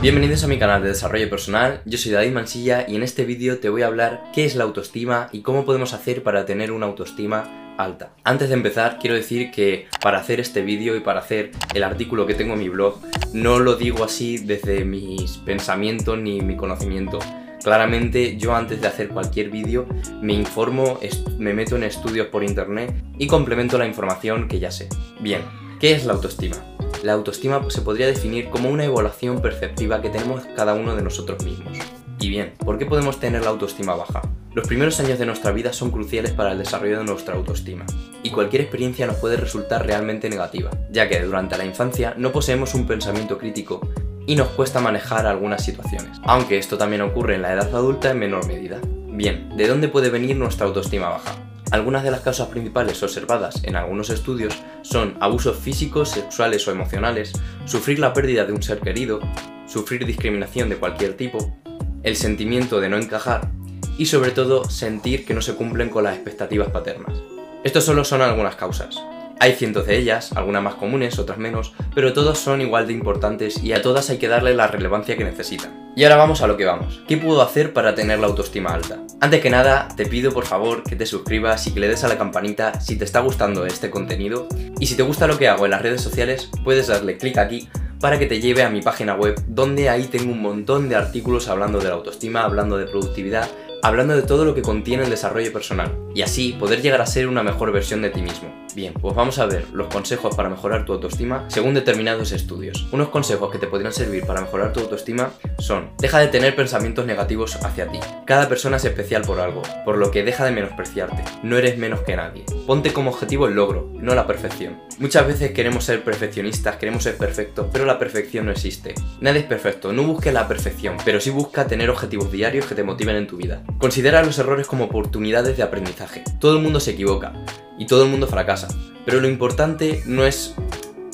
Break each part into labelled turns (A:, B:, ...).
A: Bienvenidos a mi canal de desarrollo personal, yo soy David Mansilla y en este vídeo te voy a hablar qué es la autoestima y cómo podemos hacer para tener una autoestima alta. Antes de empezar quiero decir que para hacer este vídeo y para hacer el artículo que tengo en mi blog no lo digo así desde mis pensamientos ni mi conocimiento. Claramente yo antes de hacer cualquier vídeo me informo, me meto en estudios por internet y complemento la información que ya sé. Bien, ¿qué es la autoestima? La autoestima se podría definir como una evaluación perceptiva que tenemos cada uno de nosotros mismos. Y bien, ¿por qué podemos tener la autoestima baja? Los primeros años de nuestra vida son cruciales para el desarrollo de nuestra autoestima, y cualquier experiencia nos puede resultar realmente negativa, ya que durante la infancia no poseemos un pensamiento crítico y nos cuesta manejar algunas situaciones, aunque esto también ocurre en la edad adulta en menor medida. Bien, ¿de dónde puede venir nuestra autoestima baja? Algunas de las causas principales observadas en algunos estudios son abusos físicos, sexuales o emocionales, sufrir la pérdida de un ser querido, sufrir discriminación de cualquier tipo, el sentimiento de no encajar y sobre todo sentir que no se cumplen con las expectativas paternas. Estos solo son algunas causas. Hay cientos de ellas, algunas más comunes, otras menos, pero todas son igual de importantes y a todas hay que darle la relevancia que necesitan. Y ahora vamos a lo que vamos. ¿Qué puedo hacer para tener la autoestima alta? Antes que nada, te pido por favor que te suscribas y que le des a la campanita si te está gustando este contenido. Y si te gusta lo que hago en las redes sociales, puedes darle clic aquí para que te lleve a mi página web, donde ahí tengo un montón de artículos hablando de la autoestima, hablando de productividad hablando de todo lo que contiene el desarrollo personal y así poder llegar a ser una mejor versión de ti mismo. Bien, pues vamos a ver los consejos para mejorar tu autoestima según determinados estudios. Unos consejos que te podrían servir para mejorar tu autoestima son deja de tener pensamientos negativos hacia ti. Cada persona es especial por algo, por lo que deja de menospreciarte. No eres menos que nadie. Ponte como objetivo el logro, no la perfección. Muchas veces queremos ser perfeccionistas, queremos ser perfectos, pero la perfección no existe. Nadie es perfecto, no busques la perfección, pero sí busca tener objetivos diarios que te motiven en tu vida. Considera los errores como oportunidades de aprendizaje. Todo el mundo se equivoca y todo el mundo fracasa, pero lo importante no es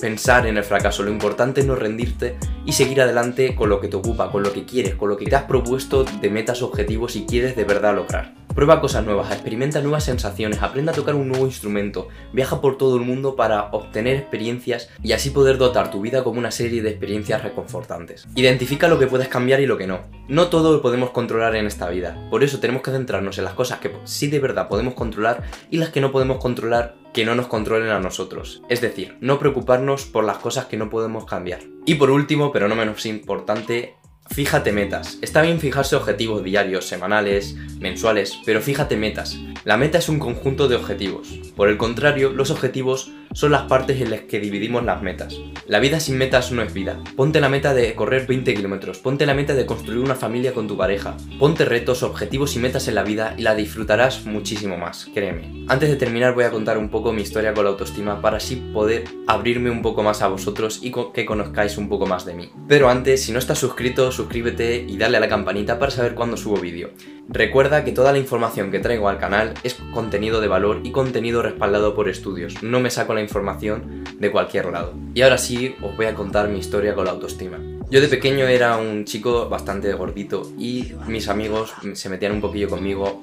A: pensar en el fracaso, lo importante es no rendirte y seguir adelante con lo que te ocupa, con lo que quieres, con lo que te has propuesto de metas, objetivos y quieres de verdad lograr. Prueba cosas nuevas, experimenta nuevas sensaciones, aprende a tocar un nuevo instrumento, viaja por todo el mundo para obtener experiencias y así poder dotar tu vida como una serie de experiencias reconfortantes. Identifica lo que puedes cambiar y lo que no. No todo lo podemos controlar en esta vida, por eso tenemos que centrarnos en las cosas que sí de verdad podemos controlar y las que no podemos controlar que no nos controlen a nosotros. Es decir, no preocuparnos por las cosas que no podemos cambiar. Y por último, pero no menos importante, Fíjate metas. Está bien fijarse objetivos diarios, semanales, mensuales, pero fíjate metas. La meta es un conjunto de objetivos. Por el contrario, los objetivos son las partes en las que dividimos las metas. La vida sin metas no es vida. Ponte la meta de correr 20 kilómetros, ponte la meta de construir una familia con tu pareja, ponte retos, objetivos y metas en la vida y la disfrutarás muchísimo más, créeme. Antes de terminar voy a contar un poco mi historia con la autoestima para así poder abrirme un poco más a vosotros y que conozcáis un poco más de mí. Pero antes, si no estás suscrito, suscríbete y dale a la campanita para saber cuándo subo vídeo. Recuerda que toda la información que traigo al canal es contenido de valor y contenido respaldado por estudios. No me saco la información de cualquier lado. Y ahora sí, os voy a contar mi historia con la autoestima. Yo de pequeño era un chico bastante gordito y mis amigos se metían un poquillo conmigo,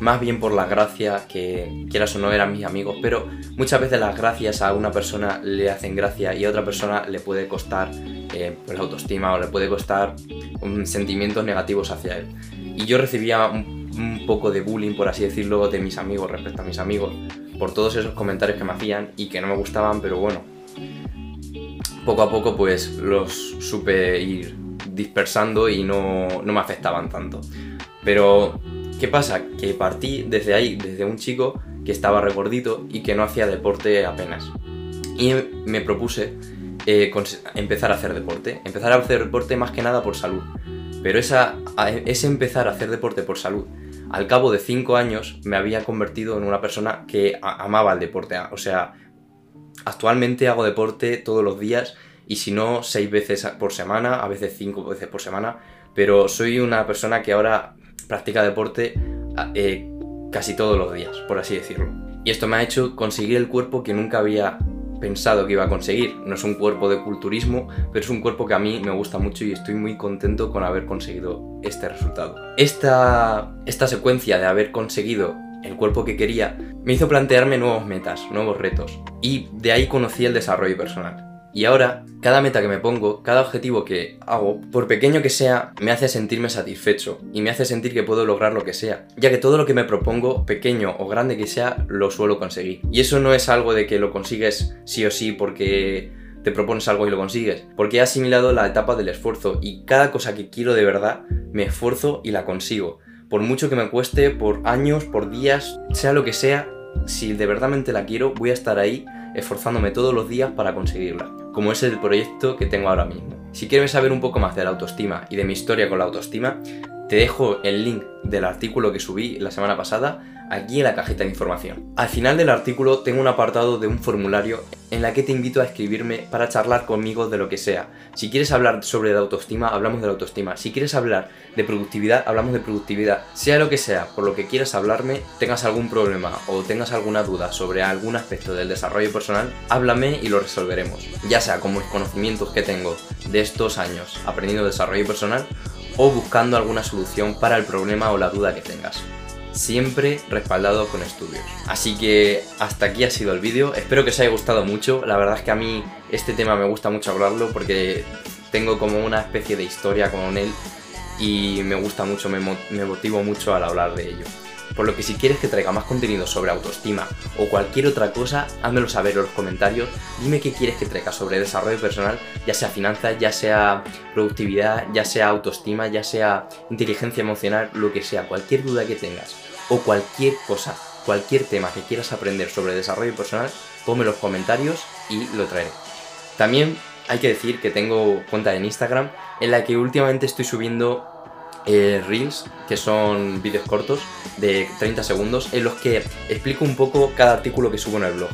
A: más bien por la gracia, que quieras o no eran mis amigos, pero muchas veces las gracias a una persona le hacen gracia y a otra persona le puede costar eh, pues la autoestima o le puede costar um, sentimientos negativos hacia él. Y yo recibía un, un poco de bullying, por así decirlo, de mis amigos respecto a mis amigos, por todos esos comentarios que me hacían y que no me gustaban, pero bueno, poco a poco pues los supe ir dispersando y no, no me afectaban tanto. Pero, ¿qué pasa? Que partí desde ahí, desde un chico que estaba regordito y que no hacía deporte apenas. Y me propuse eh, empezar a hacer deporte. Empezar a hacer deporte más que nada por salud. Pero esa, ese empezar a hacer deporte por salud al cabo de cinco años me había convertido en una persona que amaba el deporte. O sea, actualmente hago deporte todos los días y si no, seis veces por semana, a veces cinco veces por semana, pero soy una persona que ahora practica deporte eh, casi todos los días, por así decirlo. Y esto me ha hecho conseguir el cuerpo que nunca había pensado que iba a conseguir. No es un cuerpo de culturismo, pero es un cuerpo que a mí me gusta mucho y estoy muy contento con haber conseguido este resultado. Esta, esta secuencia de haber conseguido el cuerpo que quería me hizo plantearme nuevos metas, nuevos retos y de ahí conocí el desarrollo personal. Y ahora, cada meta que me pongo, cada objetivo que hago, por pequeño que sea, me hace sentirme satisfecho y me hace sentir que puedo lograr lo que sea, ya que todo lo que me propongo, pequeño o grande que sea, lo suelo conseguir. Y eso no es algo de que lo consigues sí o sí porque te propones algo y lo consigues, porque he asimilado la etapa del esfuerzo y cada cosa que quiero de verdad, me esfuerzo y la consigo. Por mucho que me cueste, por años, por días, sea lo que sea, si de verdad la quiero, voy a estar ahí esforzándome todos los días para conseguirla, como es el proyecto que tengo ahora mismo. Si quieres saber un poco más de la autoestima y de mi historia con la autoestima, te dejo el link del artículo que subí la semana pasada aquí en la cajita de información. Al final del artículo tengo un apartado de un formulario en la que te invito a escribirme para charlar conmigo de lo que sea. Si quieres hablar sobre la autoestima, hablamos de la autoestima. Si quieres hablar de productividad, hablamos de productividad. Sea lo que sea, por lo que quieras hablarme, tengas algún problema o tengas alguna duda sobre algún aspecto del desarrollo personal, háblame y lo resolveremos. Ya sea con mis conocimientos que tengo de estos años aprendiendo desarrollo personal o buscando alguna solución para el problema o la duda que tengas siempre respaldado con estudios. Así que hasta aquí ha sido el vídeo, espero que os haya gustado mucho, la verdad es que a mí este tema me gusta mucho hablarlo porque tengo como una especie de historia con él y me gusta mucho, me, motivo mucho al hablar de ello. Por lo que si quieres que traiga más contenido sobre autoestima o cualquier otra cosa, házmelo saber en los comentarios. Dime qué quieres que traiga sobre desarrollo personal, ya sea finanzas, ya sea productividad, ya sea autoestima, ya sea inteligencia emocional, lo que sea, cualquier duda que tengas o cualquier cosa, cualquier tema que quieras aprender sobre desarrollo personal, ponme en los comentarios y lo traeré. También hay que decir que tengo cuenta en Instagram en la que últimamente estoy subiendo eh, reels, que son vídeos cortos de 30 segundos, en los que explico un poco cada artículo que subo en el blog.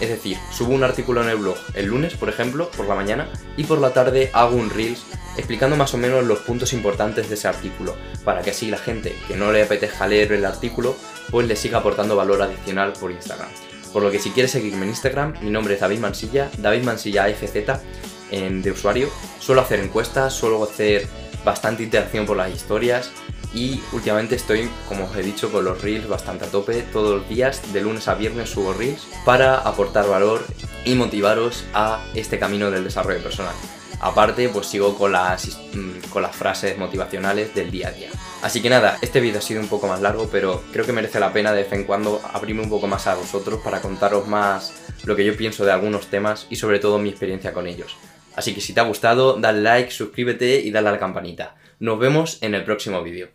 A: Es decir, subo un artículo en el blog el lunes, por ejemplo, por la mañana, y por la tarde hago un reels explicando más o menos los puntos importantes de ese artículo, para que así la gente que no le apetezca leer el artículo, pues le siga aportando valor adicional por Instagram. Por lo que si quieres seguirme en Instagram, mi nombre es David Mansilla, David Mansilla FZ en, de usuario. Suelo hacer encuestas, suelo hacer bastante interacción por las historias y últimamente estoy, como os he dicho, con los reels bastante a tope. Todos los días, de lunes a viernes, subo reels para aportar valor y motivaros a este camino del desarrollo personal. Aparte, pues sigo con las, mm, con las frases motivacionales del día a día. Así que nada, este vídeo ha sido un poco más largo, pero creo que merece la pena de vez en cuando abrirme un poco más a vosotros para contaros más lo que yo pienso de algunos temas y sobre todo mi experiencia con ellos. Así que si te ha gustado, dale like, suscríbete y dale a la campanita. Nos vemos en el próximo vídeo.